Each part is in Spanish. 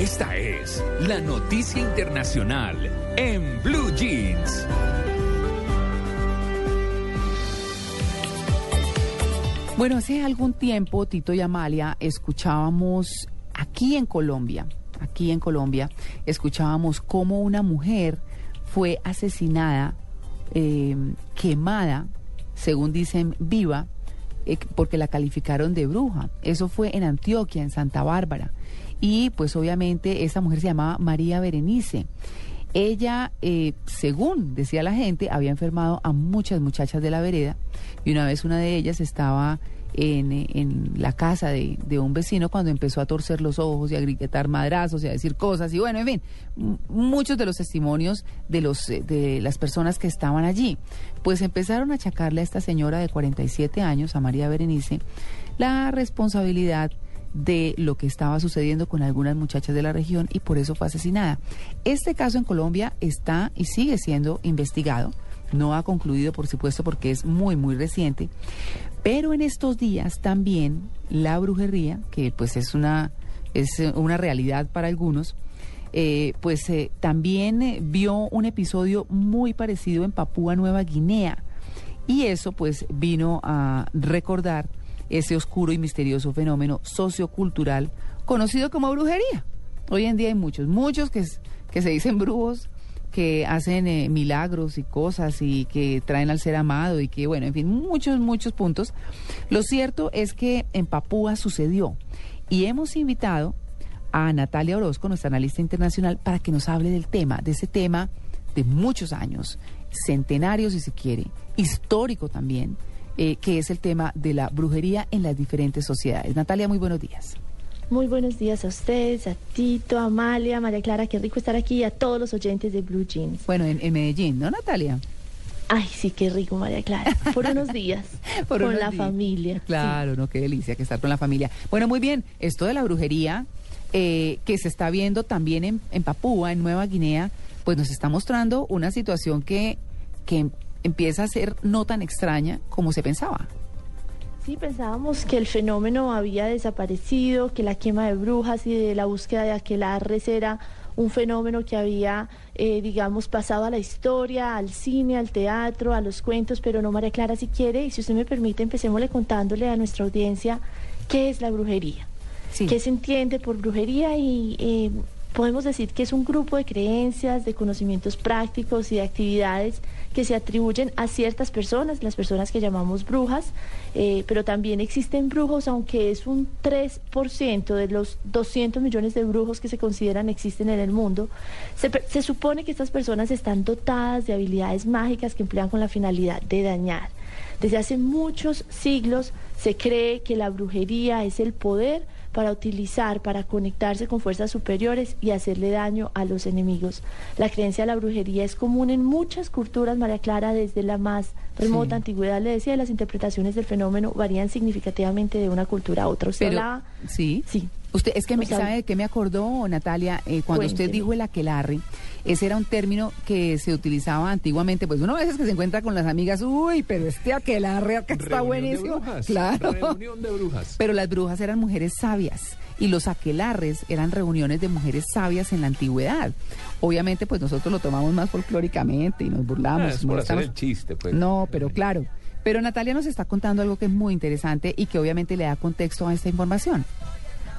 Esta es la noticia internacional en Blue Jeans. Bueno, hace algún tiempo, Tito y Amalia, escuchábamos aquí en Colombia, aquí en Colombia, escuchábamos cómo una mujer fue asesinada, eh, quemada, según dicen, viva, eh, porque la calificaron de bruja. Eso fue en Antioquia, en Santa Bárbara. Y pues obviamente esa mujer se llamaba María Berenice. Ella, eh, según decía la gente, había enfermado a muchas muchachas de la vereda y una vez una de ellas estaba en, en la casa de, de, un vecino cuando empezó a torcer los ojos y a gritar madrazos y a decir cosas y bueno, en fin, muchos de los testimonios de, los, eh, de las personas que estaban allí. Pues empezaron a achacarle a esta señora de 47 años, a María Berenice, la responsabilidad de lo que estaba sucediendo con algunas muchachas de la región y por eso fue asesinada. Este caso en Colombia está y sigue siendo investigado. No ha concluido, por supuesto, porque es muy, muy reciente. Pero en estos días también la brujería, que pues es una, es una realidad para algunos, eh, pues eh, también eh, vio un episodio muy parecido en Papúa Nueva Guinea. Y eso pues vino a recordar ese oscuro y misterioso fenómeno sociocultural conocido como brujería. Hoy en día hay muchos, muchos que, se dicen brujos, que hacen eh, milagros y cosas y que traen al ser amado y que, bueno, en fin, muchos, muchos puntos. Lo cierto es que en Papúa sucedió y hemos invitado a Natalia Orozco, nuestra analista internacional, para que nos hable del tema, de ese tema de muchos años, centenarios si se quiere, histórico también, eh, que es el tema de la brujería en las diferentes sociedades. Natalia, muy buenos días. Muy buenos días a ustedes, a Tito, a Amalia, María Clara, qué rico estar aquí y a todos los oyentes de Blue Jeans. Bueno, en, en Medellín, ¿no, Natalia? Ay, sí, qué rico, María Clara. Por unos días. Por con la días. familia. Claro, sí. no, qué delicia que estar con la familia. Bueno, muy bien, esto de la brujería eh, que se está viendo también en, en Papúa, en Nueva Guinea, pues nos está mostrando una situación que, que empieza a ser no tan extraña como se pensaba. Sí, pensábamos que el fenómeno había desaparecido, que la quema de brujas y de la búsqueda de aquelarres era un fenómeno que había, eh, digamos, pasado a la historia, al cine, al teatro, a los cuentos, pero no, María Clara, si quiere, y si usted me permite, empecémosle contándole a nuestra audiencia qué es la brujería, sí. qué se entiende por brujería y... Eh, podemos decir que es un grupo de creencias, de conocimientos prácticos y de actividades que se atribuyen a ciertas personas, las personas que llamamos brujas, eh, pero también existen brujos, aunque es un 3% de los 200 millones de brujos que se consideran existen en el mundo. Se, se supone que estas personas están dotadas de habilidades mágicas que emplean con la finalidad de dañar. Desde hace muchos siglos se cree que la brujería es el poder para utilizar, para conectarse con fuerzas superiores y hacerle daño a los enemigos. La creencia de la brujería es común en muchas culturas, María Clara, desde la más remota sí. antigüedad, le decía, las interpretaciones del fenómeno varían significativamente de una cultura a otra. ¿Usted Pero, hablaba? Sí. Sí. Usted, es que me, ¿sabe de qué me acordó, Natalia? Eh, cuando Cuénteme. usted dijo el aquelarre, ese era un término que se utilizaba antiguamente, pues uno a veces que se encuentra con las amigas, uy, pero este aquelarre acá está buenísimo. De claro. Reunión de brujas. Pero las brujas eran mujeres sabias y los aquelarres eran reuniones de mujeres sabias en la antigüedad. Obviamente, pues nosotros lo tomamos más folclóricamente y nos burlamos. Ah, es por hacer el chiste, pues. No, pero claro. Pero Natalia nos está contando algo que es muy interesante y que obviamente le da contexto a esta información.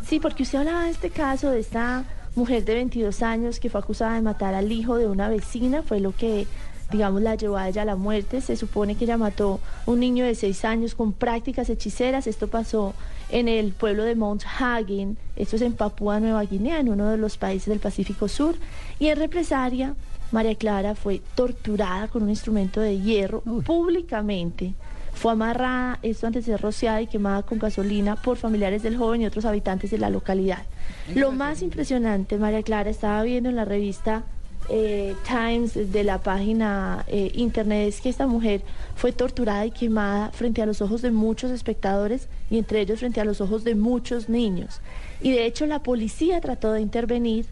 Sí, porque usted hablaba de este caso, de esta mujer de 22 años que fue acusada de matar al hijo de una vecina, fue lo que, digamos, la llevó a ella a la muerte. Se supone que ella mató un niño de 6 años con prácticas hechiceras. Esto pasó en el pueblo de Mount Hagen, esto es en Papúa Nueva Guinea, en uno de los países del Pacífico Sur. Y en represalia, María Clara fue torturada con un instrumento de hierro Uy. públicamente. Fue amarrada, esto antes de ser rociada y quemada con gasolina por familiares del joven y otros habitantes de la localidad. Lo más impresionante, María Clara, estaba viendo en la revista eh, Times de la página eh, internet es que esta mujer fue torturada y quemada frente a los ojos de muchos espectadores y entre ellos frente a los ojos de muchos niños. Y de hecho la policía trató de intervenir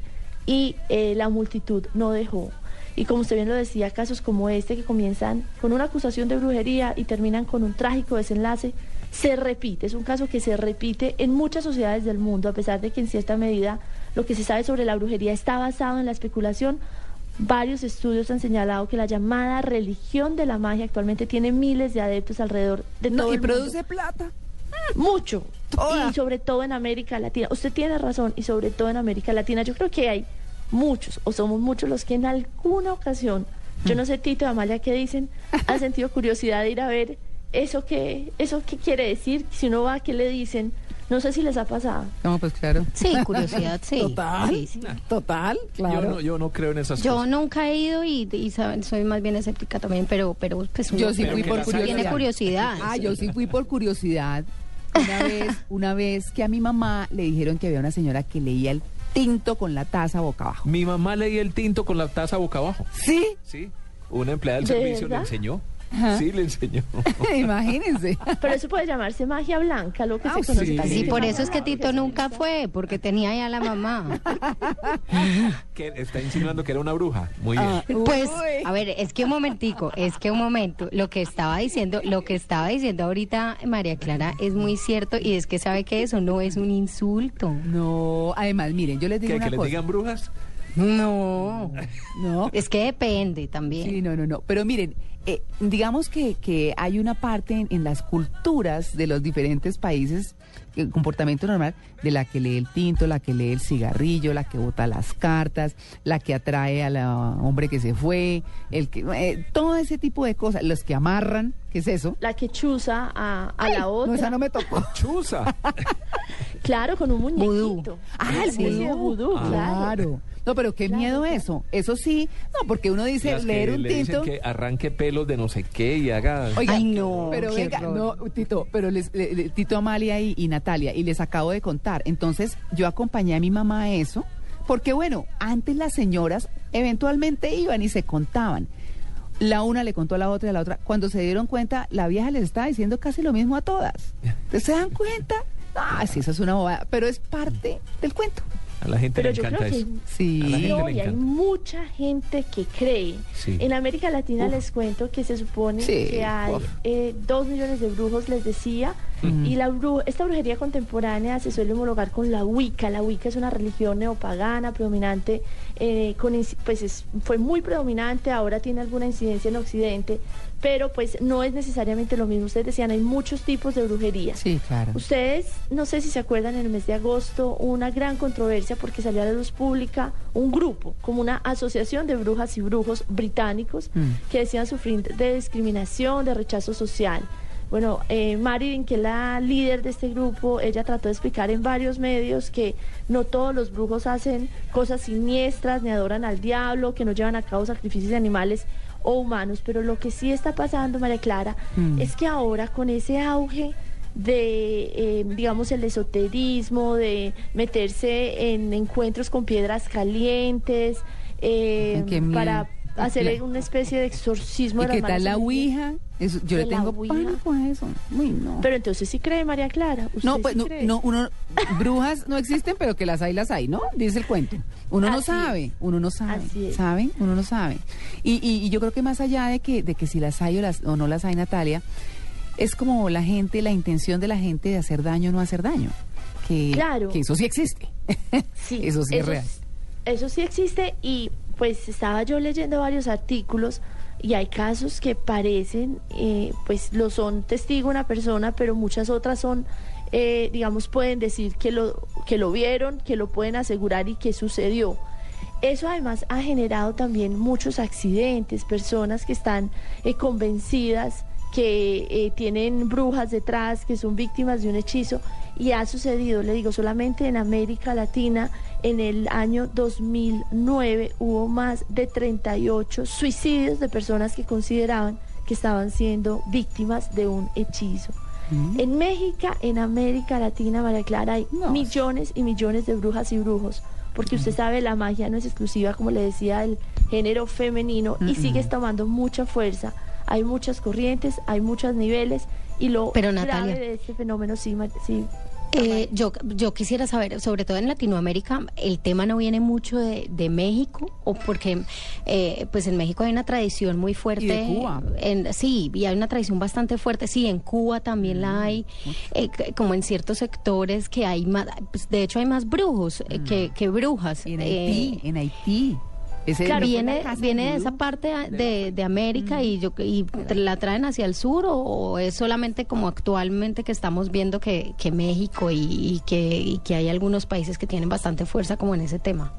y eh, la multitud no dejó. Y como usted bien lo decía, casos como este que comienzan con una acusación de brujería y terminan con un trágico desenlace, se repite. Es un caso que se repite en muchas sociedades del mundo, a pesar de que en cierta medida lo que se sabe sobre la brujería está basado en la especulación. Varios estudios han señalado que la llamada religión de la magia actualmente tiene miles de adeptos alrededor de todo No, y el mundo. produce plata. Mucho. Toda. Y sobre todo en América Latina. Usted tiene razón, y sobre todo en América Latina. Yo creo que hay muchos, o somos muchos los que en alguna ocasión, yo no sé, Tito y Amalia, qué dicen, han sentido curiosidad de ir a ver eso que, eso qué quiere decir, si uno va, qué le dicen. No sé si les ha pasado. No, pues claro. Sí, curiosidad, sí. Total. Sí, sí. Total, Yo claro. no, yo no creo en esas Yo cosas. nunca he ido y, y saben, soy más bien escéptica también, pero, pero pues uno Yo sí Pero fui que por curiosidad. tiene curiosidad. Ah, yo sí fui por curiosidad. Una vez, una vez que a mi mamá le dijeron que había una señora que leía el tinto con la taza boca abajo. Mi mamá leía el tinto con la taza boca abajo. ¿Sí? Sí. Una empleada del ¿De servicio le enseñó. Ajá. Sí, le enseñó. Imagínense. Pero eso puede llamarse magia blanca, lo que Ah, se conoce sí. también. Sí, por eso es que Tito nunca fue, porque tenía ya la mamá. que está insinuando que era una bruja. Muy bien. Ah, Pues, uy. a ver, es que un momentico, es que un momento, lo que estaba diciendo, lo que estaba diciendo ahorita María Clara es muy cierto y es que sabe que eso no es un insulto. No, además, miren, yo les digo ¿Que, una que les cosa. digan brujas? No, No. es que depende también. Sí, no, no, no. Pero miren, eh, digamos que, que hay una parte en, en las culturas de los diferentes países, el comportamiento normal, de la que lee el tinto, la que lee el cigarrillo, la que bota las cartas, la que atrae al hombre que se fue, el que, eh, todo ese tipo de cosas, los que amarran, ¿qué es eso? La que chuza a, a la otra. No, esa no me tocó. Chuza. Claro, con un muñequito. Vudú. Ah, el vudú. vudú, claro. Claro. No, pero qué Claro, miedo claro. eso. Eso sí, no, porque uno dice Las que leer un le dicen tinto. que arranque de no sé qué y haga... Oiga, Ay, no, Pero qué venga, no, Tito, pero les, le- le- Tito Amalia y, y Natalia, y les acabo de contar. Entonces, yo acompañé a mi mamá a eso, porque bueno, antes las señoras eventualmente iban y se contaban. La una le contó a la otra y a la otra. Cuando se dieron cuenta, la vieja les estaba diciendo casi lo mismo a todas. ¿Ustedes se dan cuenta? Ah, sí, eso es una bobada, pero es parte del cuento. A la gente Pero le yo encanta creo que eso. Sí. A la gente No, le y hay mucha gente que cree. Sí. En América Latina Uf. les cuento que se supone Sí, que hay eh, dos millones de brujos, les decía, y la bru- esta brujería contemporánea se suele homologar con la Wicca. La Wicca es una religión neopagana predominante, eh, con, pues es- fue muy predominante, ahora tiene alguna incidencia en Occidente, pero pues no es necesariamente lo mismo. Ustedes decían, hay muchos tipos de brujería. Sí, claro. Ustedes, no sé si se acuerdan, en el mes de agosto una gran controversia porque salió a la luz pública un grupo, como una asociación de brujas y brujos británicos Mm. que decían sufrir de discriminación, de rechazo social. Bueno, eh, Marilyn, que es la líder de este grupo, ella trató de explicar en varios medios que no todos los brujos hacen cosas siniestras, ni adoran al diablo, que no llevan a cabo sacrificios de animales o humanos, pero lo que sí está pasando, María Clara, Mm. es que ahora con ese auge de, eh, digamos, el esoterismo, de meterse en encuentros con piedras calientes, eh, para hacer La- una especie de exorcismo ¿Y de qué tal la. Ouija? Eso, yo ¿De le tengo pánico a eso. Uy, no. Pero entonces sí cree María Clara. ¿Usted No, pues sí no, cree? no, uno, brujas no existen, pero que las hay, las hay, ¿no? Dice el cuento. Uno no sabe, es. uno no sabe. ¿saben? Uno no sabe. Y, y, y yo creo que más allá de que, de que si las hay o, las, o no las hay, Natalia, es como la gente, la intención de la gente de hacer daño o no hacer daño. Que, Claro. que eso sí existe. Sí, eso sí es real. Eso sí existe y pues estaba yo leyendo varios artículos y hay casos que parecen, eh, pues lo son testigo una persona, pero muchas otras son, eh, digamos, pueden decir que lo, que lo vieron, que lo pueden asegurar y que sucedió. Eso además ha generado también muchos accidentes, personas que están eh, convencidas que tienen brujas detrás, que son víctimas de un hechizo, y ha sucedido, le digo, solamente en América Latina, en el año 2009 hubo más de 38 suicidios de personas que consideraban que estaban siendo víctimas de un hechizo. Mm. En México, en América Latina, María Clara, hay No. millones y millones de brujas y brujos, porque usted sabe, la magia no es exclusiva, como le decía, del género femenino y sigue tomando mucha fuerza. Hay muchas corrientes, hay muchos niveles y lo Pero, grave Natalia. de este fenómeno, sí, Eh, yo, yo quisiera saber, sobre todo en Latinoamérica, el tema no viene mucho de, de México, o porque eh, pues en México hay una tradición muy fuerte. Y de Cuba. En, sí, y hay una tradición bastante fuerte. Sí, en Cuba también la hay, eh, como en ciertos sectores que hay más, pues, de hecho hay más brujos eh, que, que brujas. En Eh, Haití, en Haití. Ese Claro, viene, viene de esa parte de, de América y, yo, y la traen hacia el sur o, o es solamente como actualmente que estamos viendo que, que México y, y que, y que hay algunos países que tienen bastante fuerza como en ese tema.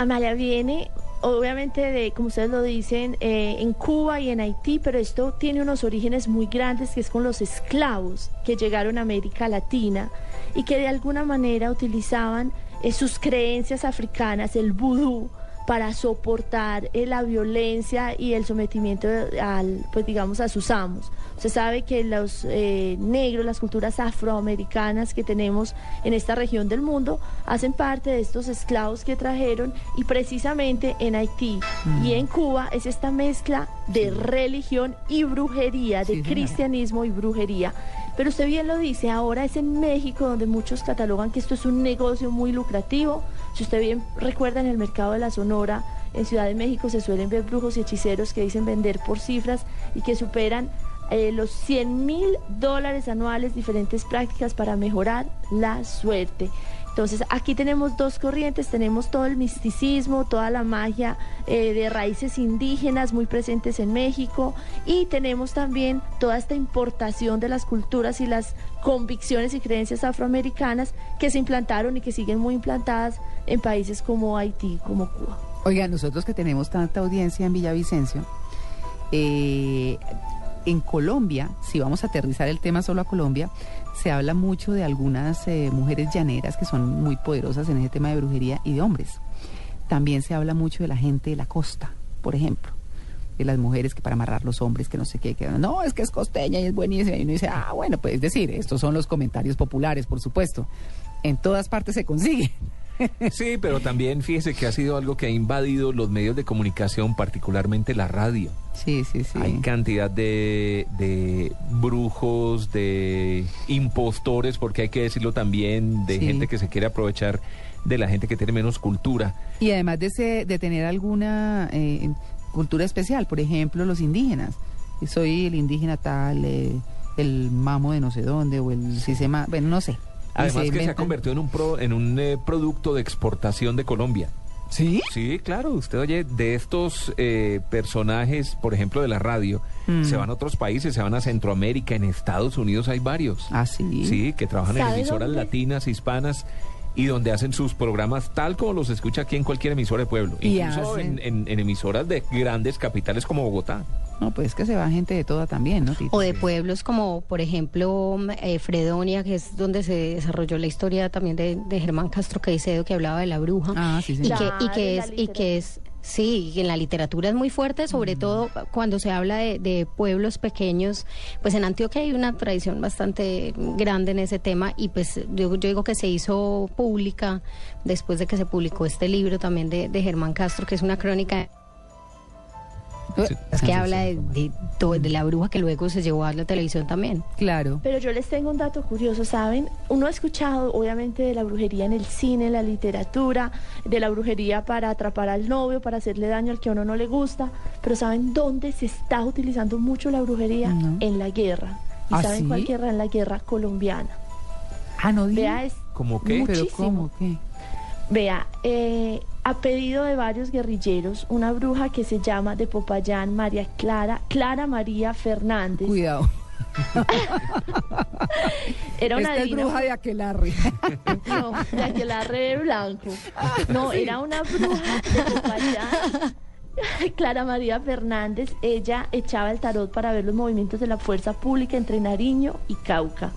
Amalia viene, obviamente, de, como ustedes lo dicen, eh, en Cuba y en Haití, pero esto tiene unos orígenes muy grandes que es con los esclavos que llegaron a América Latina y que de alguna manera utilizaban eh, sus creencias africanas, el vudú, para soportar eh, la violencia y el sometimiento al, pues digamos, a sus amos. Se sabe que los eh, negros, las culturas afroamericanas que tenemos en esta región del mundo, hacen parte de estos esclavos que trajeron y precisamente en Haití y en Cuba es esta mezcla de religión y brujería, de Sí, señora. cristianismo y brujería. Pero usted bien lo dice, ahora es en México donde muchos catalogan que esto es un negocio muy lucrativo. Si usted bien recuerda en el mercado de la Sonora, en Ciudad de México se suelen ver brujos y hechiceros que dicen vender por cifras y que superan eh, los 100 mil dólares anuales diferentes prácticas para mejorar la suerte. Entonces aquí tenemos dos corrientes, tenemos todo el misticismo, toda la magia eh, de raíces indígenas muy presentes en México y tenemos también toda esta importación de las culturas y las convicciones y creencias afroamericanas que se implantaron y que siguen muy implantadas en países como Haití, como Cuba. Oiga, nosotros que tenemos tanta audiencia en Villavicencio, eh, en Colombia, si vamos a aterrizar el tema solo a Colombia, se habla mucho de algunas eh, mujeres llaneras que son muy poderosas en ese tema de brujería y de hombres. También se habla mucho de la gente de la costa, por ejemplo, de las mujeres que para amarrar los hombres, que no sé qué, que no, es que es costeña y es buenísima. Y uno dice, ah, bueno, pues es decir, estos son los comentarios populares, por supuesto. En todas partes se consigue. Sí, pero también fíjese que ha sido algo que ha invadido los medios de comunicación, particularmente la radio. Sí, sí, sí. Hay cantidad de, de brujos, de impostores, porque hay que decirlo también, de Sí. gente que se quiere aprovechar de la gente que tiene menos cultura. Y además de, ese- de tener alguna eh, cultura especial, por ejemplo, los indígenas. Soy el indígena tal, eh, el mamo de no sé dónde, o el sistema, bueno, no sé. Además que se ha convertido en un, pro- en un eh, producto de exportación de Colombia. ¿Sí? Sí, claro, usted oye, de estos eh, personajes, por ejemplo, de la radio, Mm. se van a otros países, se van a Centroamérica, en Estados Unidos hay varios. Ah, sí. Sí, que trabajan en ¿Sabe emisoras dónde? latinas, hispanas y donde hacen sus programas tal como los escucha aquí en cualquier emisora de pueblo, Y incluso hacen- en, en- en emisoras de grandes capitales como Bogotá. No, pues es que se va gente de toda también, ¿no? Tito? O de pueblos como, por ejemplo, eh, Fredonia, que es donde se desarrolló la historia también de, de Germán Castro Caicedo, que hablaba de la bruja. Ah, sí, y señor. que, y que es y que es sí y en la literatura es muy fuerte sobre Mm. todo cuando se habla de, de pueblos pequeños pues en Antioquia hay una tradición bastante grande en ese tema y pues yo, yo digo que se hizo pública después de que se publicó este libro también de, de Germán Castro que es una crónica Sí. Es que habla de, de, la bruja que luego se llevó a la televisión también Claro. Pero yo les tengo un dato curioso, ¿saben? Uno ha escuchado obviamente de la brujería en el cine, en la literatura, de la brujería para atrapar al novio, para hacerle daño al que a uno no le gusta, pero ¿saben dónde se está utilizando mucho la brujería? No. En la guerra. ¿Y ¿Ah, saben cuál guerra? En la guerra colombiana. Ah, no diga. Vea, es, ¿Cómo qué? Pero. ¿cómo? ¿Qué? vea eh, a pedido de varios guerrilleros, una bruja que se llama de Popayán, María Clara, Clara María Fernández. Cuidado. Era una Esta es bruja de aquelarre. No, de aquelarre blanco. No, era una bruja de Popayán. Clara María Fernández, ella echaba el tarot para ver los movimientos de la fuerza pública entre Nariño y Cauca.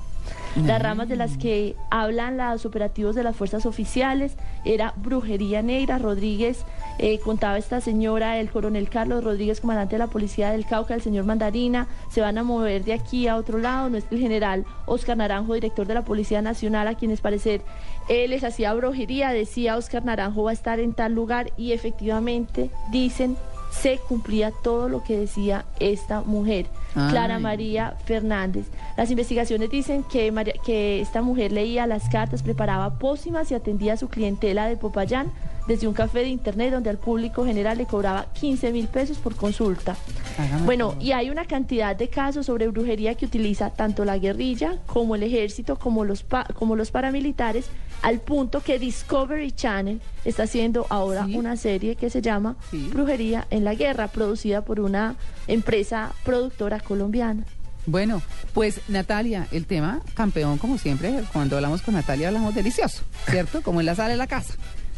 Las ramas de las que hablan los operativos de las fuerzas oficiales era brujería negra. Rodríguez eh, contaba esta señora, el coronel Carlos Rodríguez, comandante de la policía del Cauca, el señor Mandarina, se van a mover de aquí a otro lado. El general Oscar Naranjo, director de la Policía Nacional, a quienes parecer él les hacía brujería. Decía Oscar Naranjo va a estar en tal lugar y efectivamente dicen se cumplía todo lo que decía esta mujer, Clara. María Fernández. Las investigaciones dicen que, María- que esta mujer leía las cartas, preparaba pócimas y atendía a su clientela de Popayán desde un café de internet donde al público general le cobraba 15 mil pesos por consulta. Hágame Bueno, y hay una cantidad de casos sobre brujería que utiliza tanto la guerrilla como el ejército, como los, pa- como los paramilitares, al punto que Discovery Channel está haciendo ahora Sí. una serie que se llama Sí. Brujería en la Guerra, producida por una empresa productora colombiana. Bueno, pues Natalia, el tema campeón, como siempre, cuando hablamos con Natalia hablamos delicioso, ¿cierto? Como en la sala de la casa.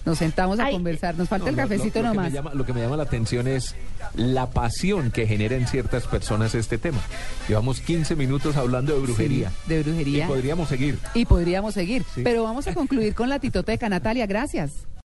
Nos sentamos a Ay, conversar, nos falta No, el lo- lo- cafecito lo, que nomás. me llama, lo que me llama la atención es la pasión que genera en ciertas personas este tema. Llevamos 15 minutos hablando de brujería. Sí, de brujería. Y podríamos seguir. Y podríamos seguir. Sí. Pero vamos a concluir con la titoteca. Natalia, gracias.